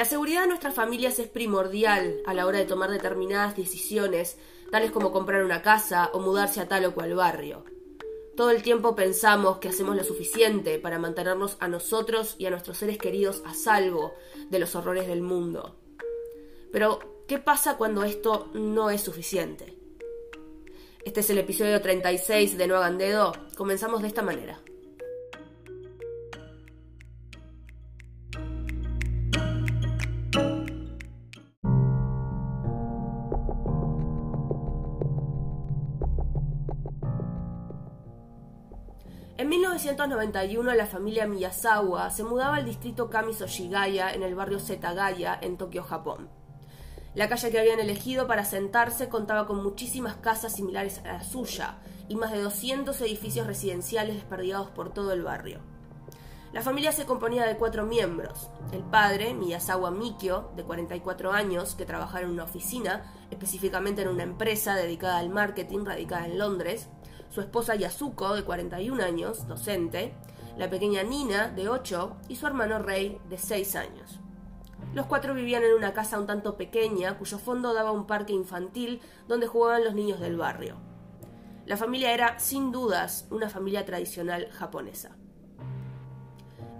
La seguridad de nuestras familias es primordial a la hora de tomar determinadas decisiones, tales como comprar una casa o mudarse a tal o cual barrio. Todo el tiempo pensamos que hacemos lo suficiente para mantenernos a nosotros y a nuestros seres queridos a salvo de los horrores del mundo. Pero, ¿qué pasa cuando esto no es suficiente? Este es el episodio 36 de No hagan dedo. Comenzamos de esta manera. 1991 la familia Miyazawa se mudaba al distrito Kamiso Shigaya en el barrio Setagaya en Tokio, Japón. La calle que habían elegido para sentarse contaba con muchísimas casas similares a la suya y más de 200 edificios residenciales desperdigados por todo el barrio. La familia se componía de cuatro miembros. El padre, Miyazawa Mikio, de 44 años, que trabajaba en una oficina, específicamente en una empresa dedicada al marketing radicada en Londres, su esposa Yasuko, de 41 años, docente, la pequeña Nina, de 8, y su hermano Rei, de 6 años. Los cuatro vivían en una casa un tanto pequeña, cuyo fondo daba un parque infantil donde jugaban los niños del barrio. La familia era, sin dudas, una familia tradicional japonesa.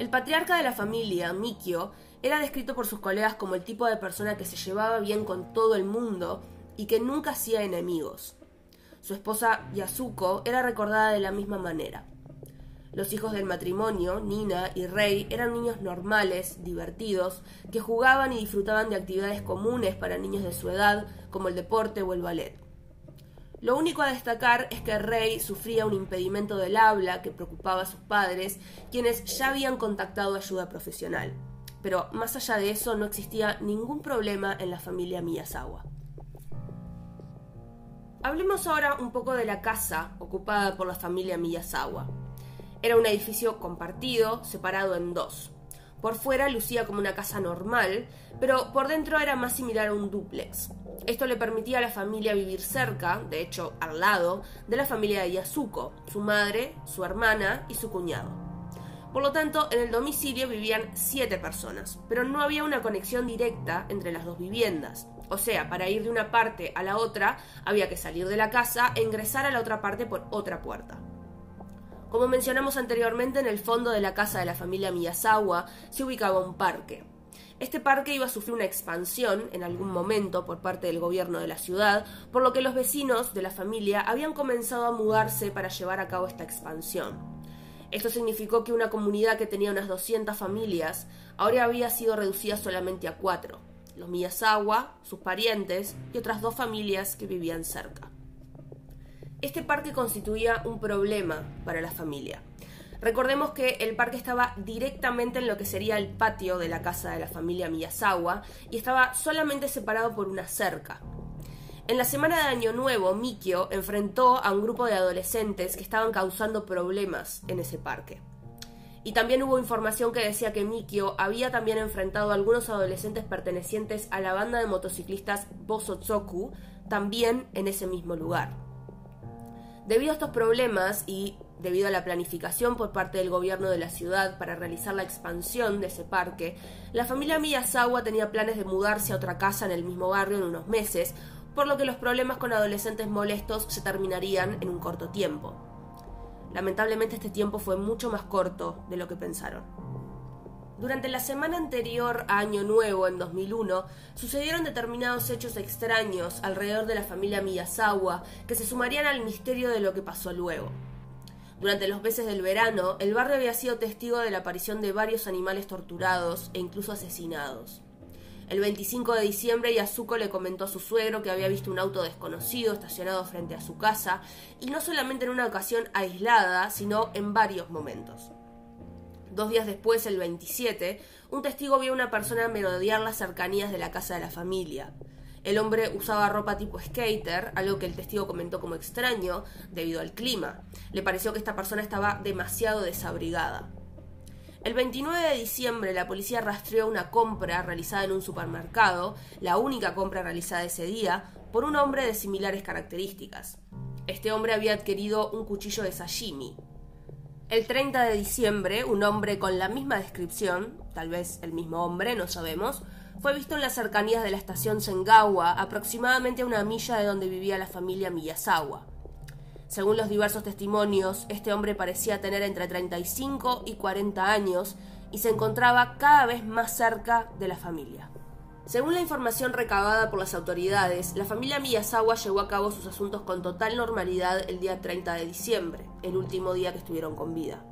El patriarca de la familia, Mikio, era descrito por sus colegas como el tipo de persona que se llevaba bien con todo el mundo y que nunca hacía enemigos. Su esposa Yasuko era recordada de la misma manera. Los hijos del matrimonio, Nina y Rei, eran niños normales, divertidos, que jugaban y disfrutaban de actividades comunes para niños de su edad, como el deporte o el ballet. Lo único a destacar es que Rei sufría un impedimento del habla que preocupaba a sus padres, quienes ya habían contactado ayuda profesional. Pero más allá de eso no existía ningún problema en la familia Miyazawa. Hablemos ahora un poco de la casa ocupada por la familia Miyazawa. Era un edificio compartido, separado en dos. Por fuera lucía como una casa normal, pero por dentro era más similar a un dúplex. Esto le permitía a la familia vivir cerca, de hecho al lado, de la familia de Yasuko, su madre, su hermana y su cuñado. Por lo tanto, en el domicilio vivían siete personas, pero no había una conexión directa entre las dos viviendas. O sea, para ir de una parte a la otra había que salir de la casa e ingresar a la otra parte por otra puerta. Como mencionamos anteriormente, en el fondo de la casa de la familia Miyazawa se ubicaba un parque. Este parque iba a sufrir una expansión en algún momento por parte del gobierno de la ciudad, por lo que los vecinos de la familia habían comenzado a mudarse para llevar a cabo esta expansión. Esto significó que una comunidad que tenía unas 200 familias ahora había sido reducida solamente a cuatro, los Miyazawa, sus parientes y otras dos familias que vivían cerca. Este parque constituía un problema para la familia. Recordemos que el parque estaba directamente en lo que sería el patio de la casa de la familia Miyazawa y estaba solamente separado por una cerca. En la semana de Año Nuevo, Mikio enfrentó a un grupo de adolescentes que estaban causando problemas en ese parque. Y también hubo información que decía que Mikio había también enfrentado a algunos adolescentes pertenecientes a la banda de motociclistas Bosotsoku, también en ese mismo lugar. Debido a estos problemas y debido a la planificación por parte del gobierno de la ciudad para realizar la expansión de ese parque, la familia Miyazawa tenía planes de mudarse a otra casa en el mismo barrio en unos meses, por lo que los problemas con adolescentes molestos se terminarían en un corto tiempo. Lamentablemente este tiempo fue mucho más corto de lo que pensaron. Durante la semana anterior a Año Nuevo, en 2001, sucedieron determinados hechos extraños alrededor de la familia Miyazawa que se sumarían al misterio de lo que pasó luego. Durante los meses del verano, el barrio había sido testigo de la aparición de varios animales torturados e incluso asesinados. El 25 de diciembre, Yasuko le comentó a su suegro que había visto un auto desconocido estacionado frente a su casa, y no solamente en una ocasión aislada, sino en varios momentos. Dos días después, el 27, un testigo vio a una persona merodear las cercanías de la casa de la familia. El hombre usaba ropa tipo skater, algo que el testigo comentó como extraño debido al clima. Le pareció que esta persona estaba demasiado desabrigada. El 29 de diciembre la policía rastreó una compra realizada en un supermercado, la única compra realizada ese día, por un hombre de similares características. Este hombre había adquirido un cuchillo de sashimi, el 30 de diciembre, un hombre con la misma descripción, tal vez el mismo hombre, no sabemos, fue visto en las cercanías de la estación Sengawa, aproximadamente a una milla de donde vivía la familia Miyazawa. Según los diversos testimonios, este hombre parecía tener entre 35 y 40 años y se encontraba cada vez más cerca de la familia. Según la información recabada por las autoridades, la familia Miyazawa llevó a cabo sus asuntos con total normalidad el día 30 de diciembre, el último día que estuvieron con vida.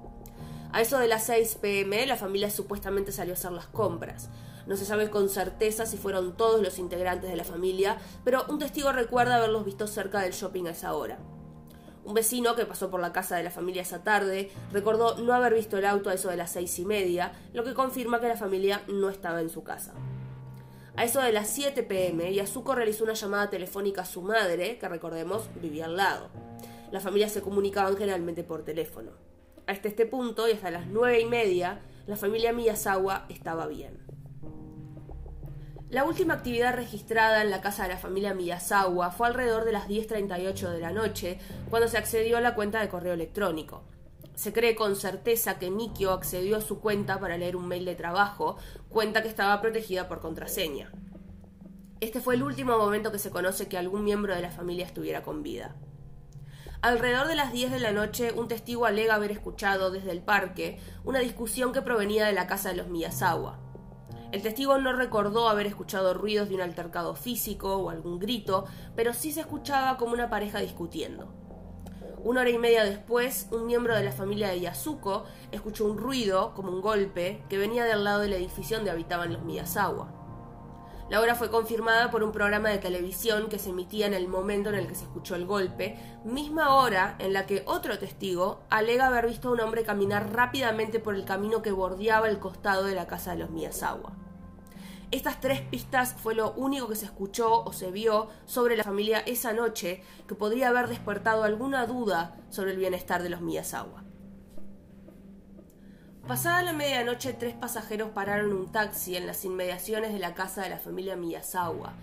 A eso de las 6 pm, la familia supuestamente salió a hacer las compras. No se sabe con certeza si fueron todos los integrantes de la familia, pero un testigo recuerda haberlos visto cerca del shopping a esa hora. Un vecino que pasó por la casa de la familia esa tarde recordó no haber visto el auto a eso de las seis y media, lo que confirma que la familia no estaba en su casa. A eso de las 7 pm, Yasuko realizó una llamada telefónica a su madre, que recordemos vivía al lado. La familia se comunicaban generalmente por teléfono. Hasta este punto y hasta las nueve y media, la familia Miyazawa estaba bien. La última actividad registrada en la casa de la familia Miyazawa fue alrededor de las 10.38 de la noche, cuando se accedió a la cuenta de correo electrónico. Se cree con certeza que Mikio accedió a su cuenta para leer un mail de trabajo, cuenta que estaba protegida por contraseña. Este fue el último momento que se conoce que algún miembro de la familia estuviera con vida. Alrededor de las 10 de la noche, un testigo alega haber escuchado desde el parque una discusión que provenía de la casa de los Miyazawa. El testigo no recordó haber escuchado ruidos de un altercado físico o algún grito, pero sí se escuchaba como una pareja discutiendo. Una hora y media después, un miembro de la familia de Yasuko escuchó un ruido, como un golpe, que venía del lado del edificio donde habitaban los Miyazawa. La hora fue confirmada por un programa de televisión que se emitía en el momento en el que se escuchó el golpe, misma hora en la que otro testigo alega haber visto a un hombre caminar rápidamente por el camino que bordeaba el costado de la casa de los Miyazawa. Estas tres pistas fue lo único que se escuchó o se vio sobre la familia esa noche que podría haber despertado alguna duda sobre el bienestar de los Miyazawa. Pasada la medianoche, tres pasajeros pararon un taxi en las inmediaciones de la casa de la familia Miyazawa.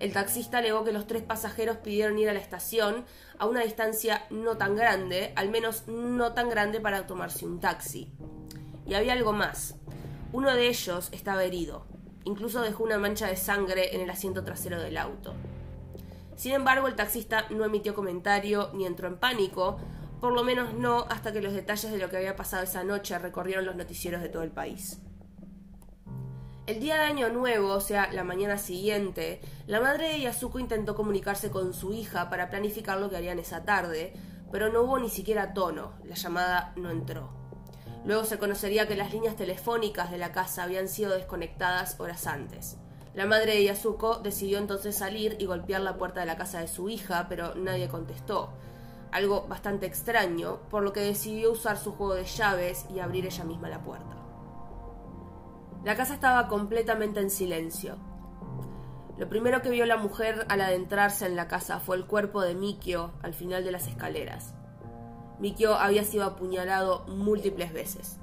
El taxista alegó que los tres pasajeros pidieron ir a la estación a una distancia no tan grande, al menos no tan grande para tomarse un taxi. Y había algo más. Uno de ellos estaba herido. Incluso dejó una mancha de sangre en el asiento trasero del auto. Sin embargo, el taxista no emitió comentario ni entró en pánico, por lo menos no hasta que los detalles de lo que había pasado esa noche recorrieron los noticieros de todo el país. El día de Año Nuevo, o sea, la mañana siguiente, la madre de Yasuko intentó comunicarse con su hija para planificar lo que harían esa tarde, pero no hubo ni siquiera tono, la llamada no entró. Luego se conocería que las líneas telefónicas de la casa habían sido desconectadas horas antes. La madre de Yasuko decidió entonces salir y golpear la puerta de la casa de su hija, pero nadie contestó algo bastante extraño, por lo que decidió usar su juego de llaves y abrir ella misma la puerta. La casa estaba completamente en silencio. Lo primero que vio la mujer al adentrarse en la casa fue el cuerpo de Mikio al final de las escaleras. Mikio había sido apuñalado múltiples veces.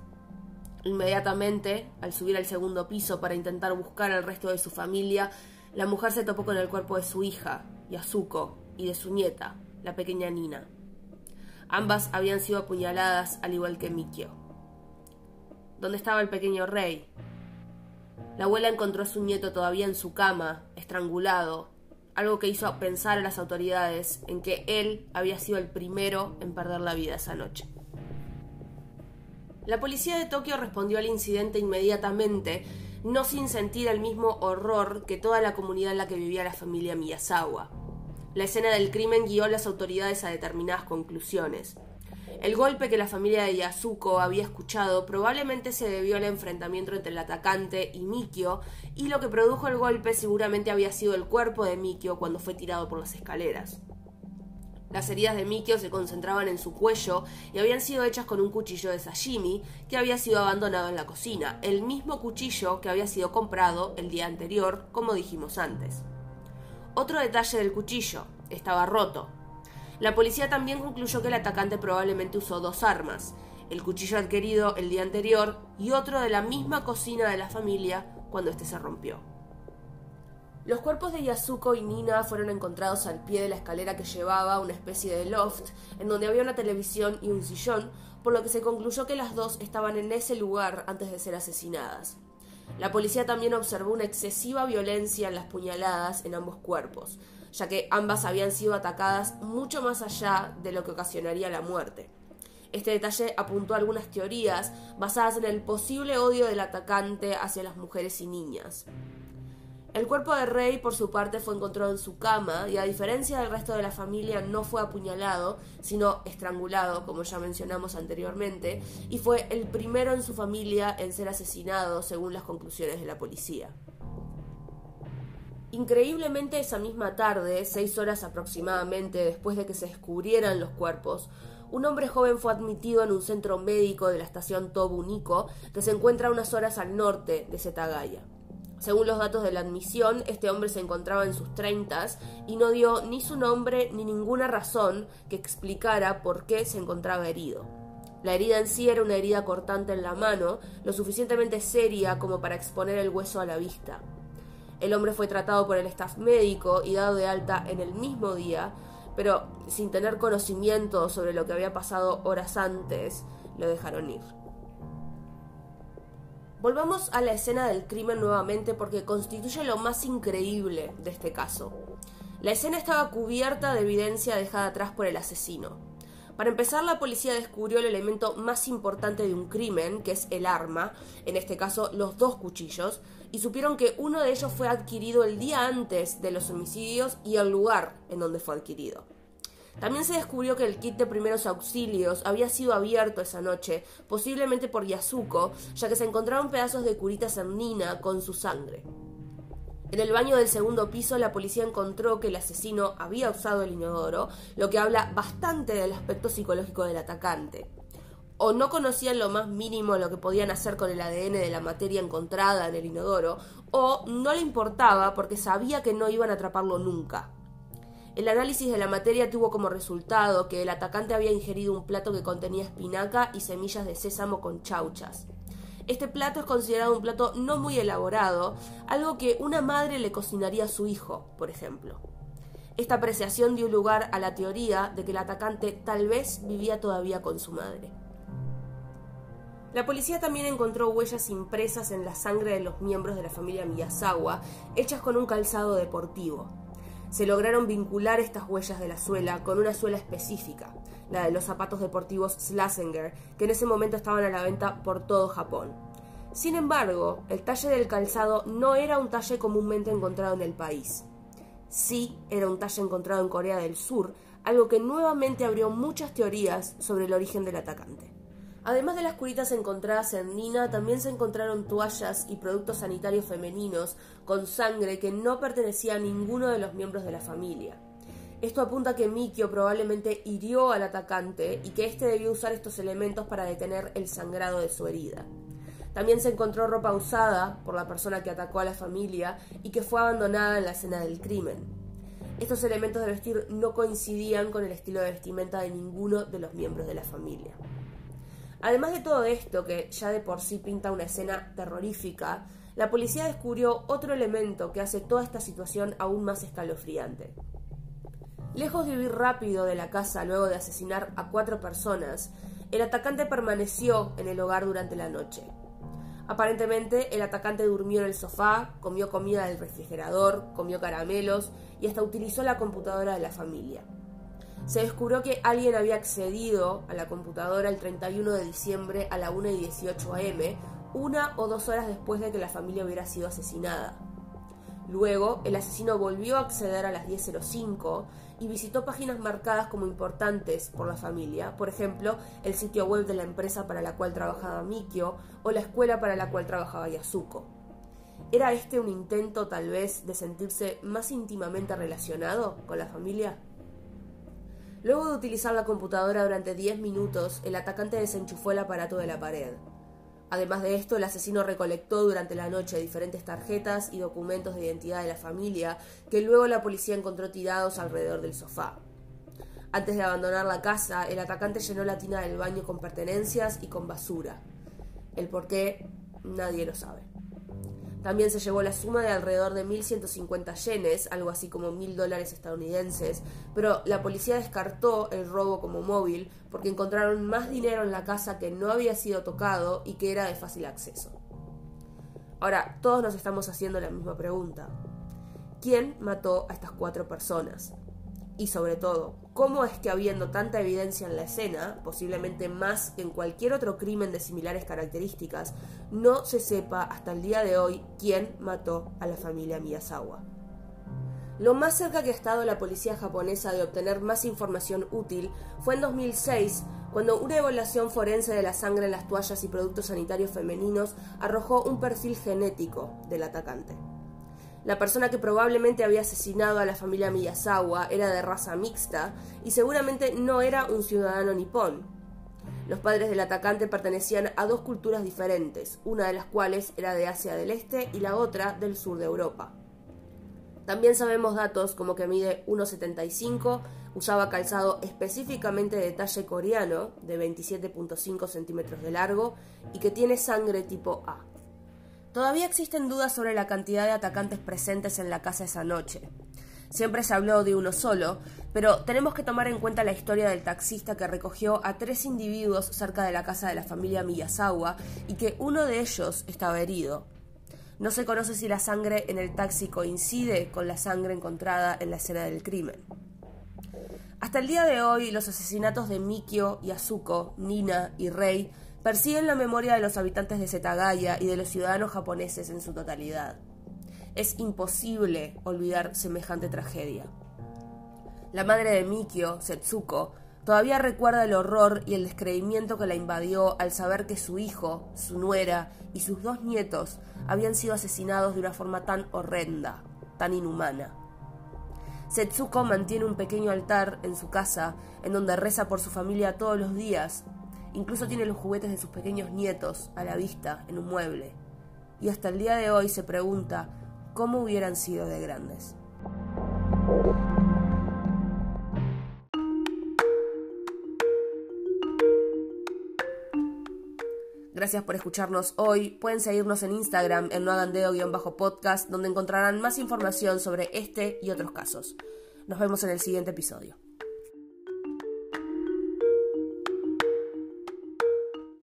Inmediatamente, al subir al segundo piso para intentar buscar al resto de su familia, la mujer se topó con el cuerpo de su hija, Yasuko, y de su nieta, la pequeña Nina. Ambas habían sido apuñaladas al igual que Mikio. ¿Dónde estaba el pequeño rey? La abuela encontró a su nieto todavía en su cama, estrangulado, algo que hizo pensar a las autoridades en que él había sido el primero en perder la vida esa noche. La policía de Tokio respondió al incidente inmediatamente, no sin sentir el mismo horror que toda la comunidad en la que vivía la familia Miyazawa. La escena del crimen guió a las autoridades a determinadas conclusiones. El golpe que la familia de Yasuko había escuchado probablemente se debió al enfrentamiento entre el atacante y Mikio, y lo que produjo el golpe seguramente había sido el cuerpo de Mikio cuando fue tirado por las escaleras. Las heridas de Mikio se concentraban en su cuello y habían sido hechas con un cuchillo de sashimi que había sido abandonado en la cocina, el mismo cuchillo que había sido comprado el día anterior, como dijimos antes. Otro detalle del cuchillo, estaba roto. La policía también concluyó que el atacante probablemente usó dos armas, el cuchillo adquirido el día anterior y otro de la misma cocina de la familia cuando este se rompió. Los cuerpos de Yasuko y Nina fueron encontrados al pie de la escalera que llevaba a una especie de loft, en donde había una televisión y un sillón, por lo que se concluyó que las dos estaban en ese lugar antes de ser asesinadas. La policía también observó una excesiva violencia en las puñaladas en ambos cuerpos, ya que ambas habían sido atacadas mucho más allá de lo que ocasionaría la muerte. Este detalle apuntó a algunas teorías basadas en el posible odio del atacante hacia las mujeres y niñas. El cuerpo de Rey, por su parte, fue encontrado en su cama y, a diferencia del resto de la familia, no fue apuñalado, sino estrangulado, como ya mencionamos anteriormente, y fue el primero en su familia en ser asesinado, según las conclusiones de la policía. Increíblemente esa misma tarde, seis horas aproximadamente después de que se descubrieran los cuerpos, un hombre joven fue admitido en un centro médico de la estación Tobunico, que se encuentra unas horas al norte de Setagaya. Según los datos de la admisión, este hombre se encontraba en sus treintas y no dio ni su nombre ni ninguna razón que explicara por qué se encontraba herido. La herida en sí era una herida cortante en la mano, lo suficientemente seria como para exponer el hueso a la vista. El hombre fue tratado por el staff médico y dado de alta en el mismo día, pero sin tener conocimiento sobre lo que había pasado horas antes, lo dejaron ir. Volvamos a la escena del crimen nuevamente porque constituye lo más increíble de este caso. La escena estaba cubierta de evidencia dejada atrás por el asesino. Para empezar, la policía descubrió el elemento más importante de un crimen, que es el arma, en este caso los dos cuchillos, y supieron que uno de ellos fue adquirido el día antes de los homicidios y el lugar en donde fue adquirido. También se descubrió que el kit de primeros auxilios había sido abierto esa noche, posiblemente por Yasuko, ya que se encontraron pedazos de curita sandina con su sangre. En el baño del segundo piso la policía encontró que el asesino había usado el inodoro, lo que habla bastante del aspecto psicológico del atacante o no conocían lo más mínimo lo que podían hacer con el ADN de la materia encontrada en el inodoro, o no le importaba porque sabía que no iban a atraparlo nunca. El análisis de la materia tuvo como resultado que el atacante había ingerido un plato que contenía espinaca y semillas de sésamo con chauchas. Este plato es considerado un plato no muy elaborado, algo que una madre le cocinaría a su hijo, por ejemplo. Esta apreciación dio lugar a la teoría de que el atacante tal vez vivía todavía con su madre. La policía también encontró huellas impresas en la sangre de los miembros de la familia Miyazawa, hechas con un calzado deportivo. Se lograron vincular estas huellas de la suela con una suela específica, la de los zapatos deportivos Slasinger, que en ese momento estaban a la venta por todo Japón. Sin embargo, el talle del calzado no era un talle comúnmente encontrado en el país. Sí era un talle encontrado en Corea del Sur, algo que nuevamente abrió muchas teorías sobre el origen del atacante. Además de las curitas encontradas en Nina, también se encontraron toallas y productos sanitarios femeninos con sangre que no pertenecía a ninguno de los miembros de la familia. Esto apunta a que Mikio probablemente hirió al atacante y que éste debió usar estos elementos para detener el sangrado de su herida. También se encontró ropa usada por la persona que atacó a la familia y que fue abandonada en la escena del crimen. Estos elementos de vestir no coincidían con el estilo de vestimenta de ninguno de los miembros de la familia. Además de todo esto, que ya de por sí pinta una escena terrorífica, la policía descubrió otro elemento que hace toda esta situación aún más escalofriante. Lejos de huir rápido de la casa luego de asesinar a cuatro personas, el atacante permaneció en el hogar durante la noche. Aparentemente, el atacante durmió en el sofá, comió comida del refrigerador, comió caramelos y hasta utilizó la computadora de la familia se descubrió que alguien había accedido a la computadora el 31 de diciembre a la 1 y 18 am, una o dos horas después de que la familia hubiera sido asesinada. Luego, el asesino volvió a acceder a las 10.05 y visitó páginas marcadas como importantes por la familia, por ejemplo, el sitio web de la empresa para la cual trabajaba Mikio o la escuela para la cual trabajaba Yasuko. ¿Era este un intento tal vez de sentirse más íntimamente relacionado con la familia? Luego de utilizar la computadora durante 10 minutos, el atacante desenchufó el aparato de la pared. Además de esto, el asesino recolectó durante la noche diferentes tarjetas y documentos de identidad de la familia que luego la policía encontró tirados alrededor del sofá. Antes de abandonar la casa, el atacante llenó la tina del baño con pertenencias y con basura. El por qué nadie lo sabe. También se llevó la suma de alrededor de 1.150 yenes, algo así como 1.000 dólares estadounidenses, pero la policía descartó el robo como móvil porque encontraron más dinero en la casa que no había sido tocado y que era de fácil acceso. Ahora, todos nos estamos haciendo la misma pregunta. ¿Quién mató a estas cuatro personas? Y sobre todo, ¿cómo es que habiendo tanta evidencia en la escena, posiblemente más que en cualquier otro crimen de similares características, no se sepa hasta el día de hoy quién mató a la familia Miyazawa? Lo más cerca que ha estado la policía japonesa de obtener más información útil fue en 2006, cuando una evaluación forense de la sangre en las toallas y productos sanitarios femeninos arrojó un perfil genético del atacante. La persona que probablemente había asesinado a la familia Miyazawa era de raza mixta y seguramente no era un ciudadano nipón. Los padres del atacante pertenecían a dos culturas diferentes, una de las cuales era de Asia del Este y la otra del sur de Europa. También sabemos datos como que mide 1,75, usaba calzado específicamente de talle coreano, de 27.5 centímetros de largo, y que tiene sangre tipo A. Todavía existen dudas sobre la cantidad de atacantes presentes en la casa esa noche. Siempre se habló de uno solo, pero tenemos que tomar en cuenta la historia del taxista que recogió a tres individuos cerca de la casa de la familia Miyazawa y que uno de ellos estaba herido. No se conoce si la sangre en el taxi coincide con la sangre encontrada en la escena del crimen. Hasta el día de hoy, los asesinatos de Mikio, Yasuko, Nina y Rei persiguen la memoria de los habitantes de Setagaya y de los ciudadanos japoneses en su totalidad. Es imposible olvidar semejante tragedia. La madre de Mikio, Setsuko, todavía recuerda el horror y el descreimiento que la invadió al saber que su hijo, su nuera y sus dos nietos habían sido asesinados de una forma tan horrenda, tan inhumana. Setsuko mantiene un pequeño altar en su casa en donde reza por su familia todos los días Incluso tiene los juguetes de sus pequeños nietos a la vista en un mueble. Y hasta el día de hoy se pregunta cómo hubieran sido de grandes. Gracias por escucharnos hoy. Pueden seguirnos en Instagram en noagandeo-podcast, donde encontrarán más información sobre este y otros casos. Nos vemos en el siguiente episodio.